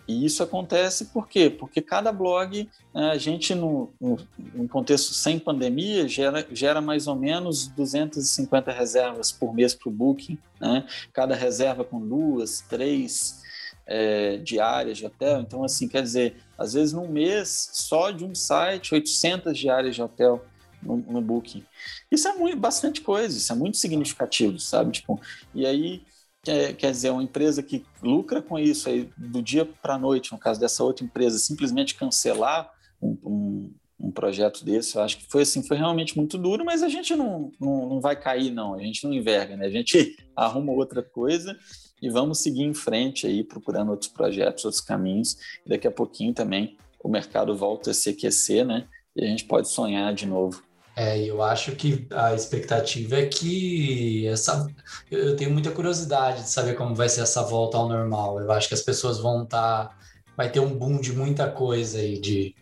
E isso acontece por quê? Porque cada blog, né, a gente, no, no, no, contexto sem pandemia, gera, gera mais ou menos 250 reservas por mês para o Booking, né? Cada reserva com duas, três é, diárias de hotel. Então, assim, quer dizer, às vezes num mês, só de um site, 800 diárias de hotel no, no Booking. Isso é muito, bastante coisa, isso é muito significativo, sabe? Tipo, e aí, quer, quer dizer, uma empresa que lucra com isso aí do dia para a noite, no caso dessa outra empresa, simplesmente cancelar um, um um projeto desse. Eu acho que foi assim, foi realmente muito duro, mas a gente não, não, não vai cair, não. A gente não enverga, né? A gente arruma outra coisa e vamos seguir em frente aí, procurando outros projetos, outros caminhos. E daqui a pouquinho também o mercado volta a se aquecer, né? E a gente pode sonhar de novo. É, eu acho que a expectativa é que essa. Eu tenho muita curiosidade de saber como vai ser essa volta ao normal. Eu acho que as pessoas vão estar. Tá... Vai ter um boom de muita coisa aí, de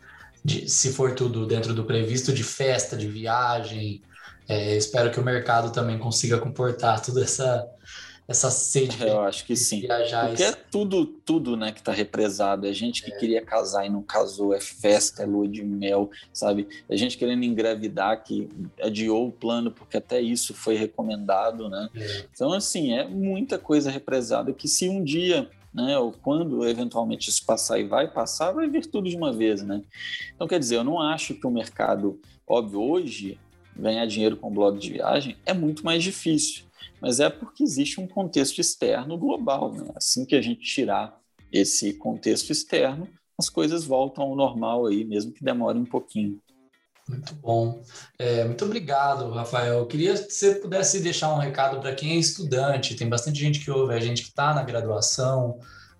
de, se for tudo dentro do previsto, de festa, de viagem. É, espero que o mercado também consiga comportar toda essa, essa sede. Eu acho que sim. Viajar Porque é tudo, tudo né, que está represado. É gente que é. queria casar e não casou, é festa, é lua de mel, sabe? É gente querendo engravidar que adiou o plano porque até isso foi recomendado, né? É. Então, assim, é muita coisa represada que se um dia né? Ou quando eventualmente isso passar e vai passar, vai vir tudo de uma vez, né? Então, quer dizer, eu não acho que o mercado, óbvio, hoje ganhar dinheiro com blog de viagem é muito mais difícil, mas é porque existe um contexto externo global, né? Assim que a gente tirar esse contexto externo, as coisas voltam ao normal aí, mesmo que demore um pouquinho. Muito bom. É, muito obrigado, Rafael. Eu queria que você pudesse deixar um recado para quem é estudante. Tem bastante gente que ouve, a gente que está na graduação,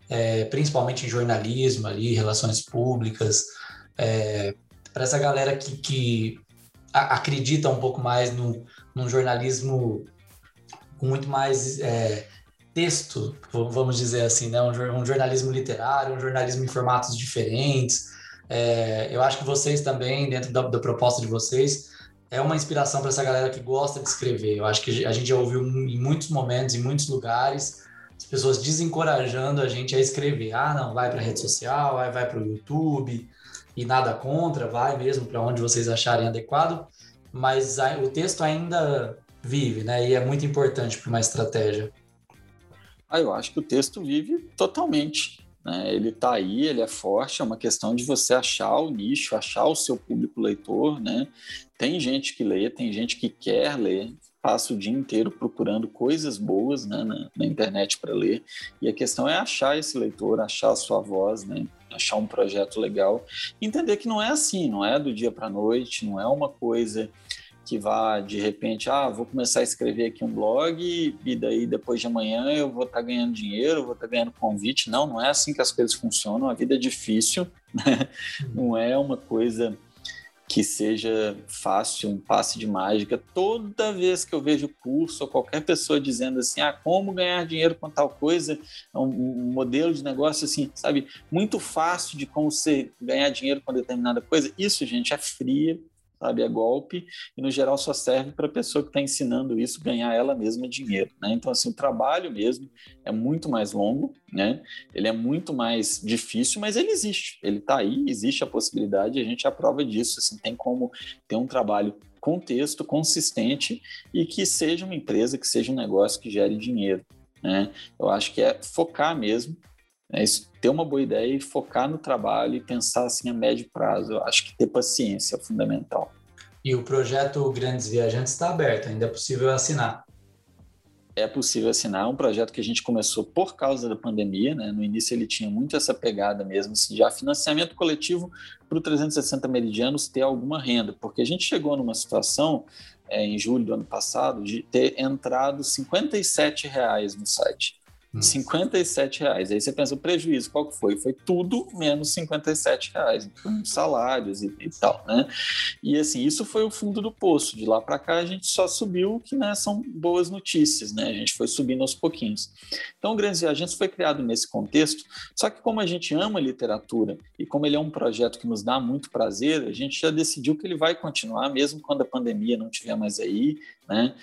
é, principalmente em jornalismo ali, relações públicas. É, para essa galera que, que acredita um pouco mais no, num jornalismo com muito mais é, texto, vamos dizer assim, né? Um, um jornalismo literário, um jornalismo em formatos diferentes é, eu acho que vocês também, dentro da, da proposta de vocês, é uma inspiração para essa galera que gosta de escrever. Eu acho que a gente já ouviu em muitos momentos, em muitos lugares, as pessoas desencorajando a gente a escrever. Ah, não, vai para a rede social, vai, vai para o YouTube, e nada contra, vai mesmo para onde vocês acharem adequado, mas o texto ainda vive, né? E é muito importante para uma estratégia. Ah, eu acho que o texto vive totalmente. Né? Ele está aí, ele é forte, é uma questão de você achar o nicho, achar o seu público leitor. Né? Tem gente que lê, tem gente que quer ler, passa o dia inteiro procurando coisas boas né, na, na, internet para ler. E a questão é achar esse leitor, achar a sua voz, né, achar um projeto legal. Entender que não é assim, não é do dia para a noite, não é uma coisa que vá de repente, ah, vou começar a escrever aqui um blog e daí depois de amanhã eu vou estar tá ganhando dinheiro, vou estar tá ganhando convite. Não, não é assim que as coisas funcionam. A vida é difícil, né? não é uma coisa que seja fácil, um passe de mágica. Toda vez que eu vejo curso ou qualquer pessoa dizendo assim, ah, como ganhar dinheiro com tal coisa, é um, um modelo de negócio assim, sabe, muito fácil de como você ganhar dinheiro com determinada coisa, isso, gente, é fria sabe? É golpe e, no geral, só serve para a pessoa que está ensinando isso ganhar ela mesma dinheiro, né? Então, assim, o trabalho mesmo é muito mais longo, né? Ele é muito mais difícil, mas ele existe. Ele está aí, existe a possibilidade a gente aprova disso, assim, tem como ter um trabalho com texto consistente e que seja uma empresa, que seja um negócio que gere dinheiro, né? Eu acho que é focar mesmo é isso, ter uma boa ideia e focar no trabalho e pensar assim a médio prazo. Eu acho que ter paciência é fundamental. E o projeto Grandes Viajantes está aberto, ainda é possível assinar. É possível assinar, é um projeto que a gente começou por causa da pandemia, né? No início ele tinha muito essa pegada mesmo, assim, já financiamento coletivo para o 360 Meridianos ter alguma renda, porque a gente chegou numa situação é, em julho do ano passado de ter entrado 57 reais no site. 57 reais. Aí você pensa, o prejuízo, qual que foi? Foi tudo menos 57 reais, salários e, e, tal, né? E assim, isso foi o fundo do poço. De lá para cá a gente só subiu, que né, são boas notícias, né? A gente foi subindo aos pouquinhos. Então, o Grandes Viajantes foi criado nesse contexto, só que como a gente ama literatura e como ele é um projeto que nos dá muito prazer, a gente já decidiu que ele vai continuar, mesmo quando a pandemia não estiver mais aí, né?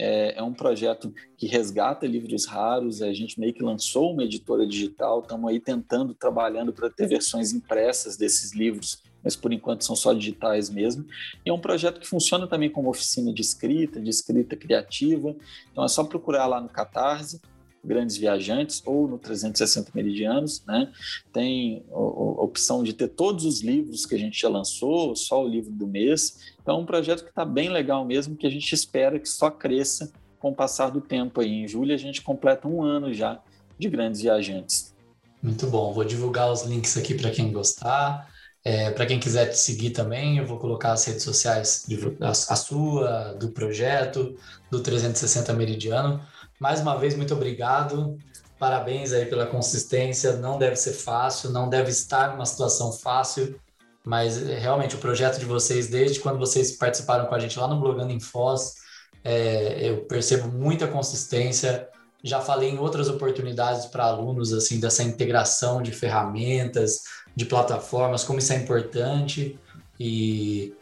É, é, um projeto que resgata livros raros. A gente meio que lançou uma editora digital. Estamos aí tentando, trabalhando para ter versões impressas desses livros, mas por enquanto são só digitais mesmo. E é um projeto que funciona também como oficina de escrita, de escrita criativa. Então é só procurar lá no Catarse. Grandes Viajantes ou no 360 Meridianos, né? Tem a opção de ter todos os livros que a gente já lançou, só o livro do mês. Então, é um projeto que está bem legal mesmo, que a gente espera que só cresça com o passar do tempo aí. Em julho a gente completa um ano já de Grandes Viajantes. Muito bom. Vou divulgar os links aqui para quem gostar. É, para quem quiser te seguir também, eu vou colocar as redes sociais, a, a sua, do projeto, do 360 Meridiano. Mais uma vez, muito obrigado. Parabéns aí pela consistência. Não deve ser fácil, não deve estar numa situação fácil, mas é, realmente o projeto de vocês, desde quando vocês participaram com a gente lá no Blogando em Foz, é, eu percebo muita consistência. Já falei em outras oportunidades para alunos assim dessa integração de ferramentas, de plataformas, como isso é importante e,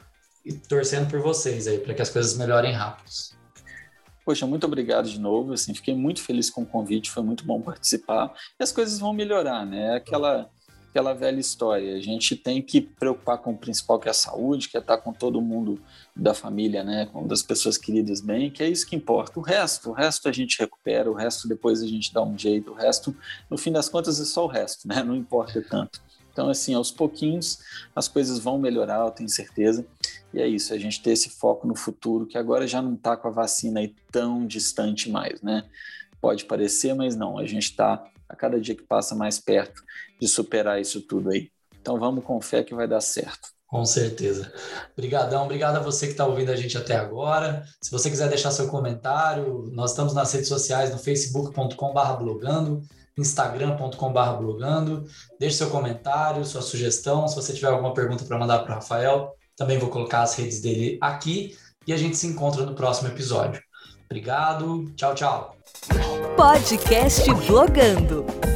e torcendo por vocês aí para que as coisas melhorem rápido. Poxa, muito obrigado de novo. Assim, fiquei muito feliz com o convite, foi muito bom participar. E as coisas vão melhorar, né? É aquela aquela velha história. A gente tem que preocupar com o principal que é a saúde, que é estar com todo mundo da família, né, com das pessoas queridas bem, que é isso que importa. O resto, o resto a gente recupera, o resto depois a gente dá um jeito, o resto, no fim das contas, é só o resto, né? Não importa tanto. Então, assim, aos pouquinhos as coisas vão melhorar, eu tenho certeza. E é isso, a gente ter esse foco no futuro, que agora já não está com a vacina aí tão distante mais, né? Pode parecer, mas não, a gente está a cada dia que passa mais perto de superar isso tudo aí. Então vamos com fé que vai dar certo. Com certeza. Obrigadão, obrigado a você que está ouvindo a gente até agora. Se você quiser deixar seu comentário, nós estamos nas redes sociais no facebook.com.br blogando, instagram.com.br blogando. Deixe seu comentário, sua sugestão. Se você tiver alguma pergunta para mandar para o Rafael, também vou colocar as redes dele aqui e a gente se encontra no próximo episódio. Obrigado, tchau, tchau. Podcast Blogando.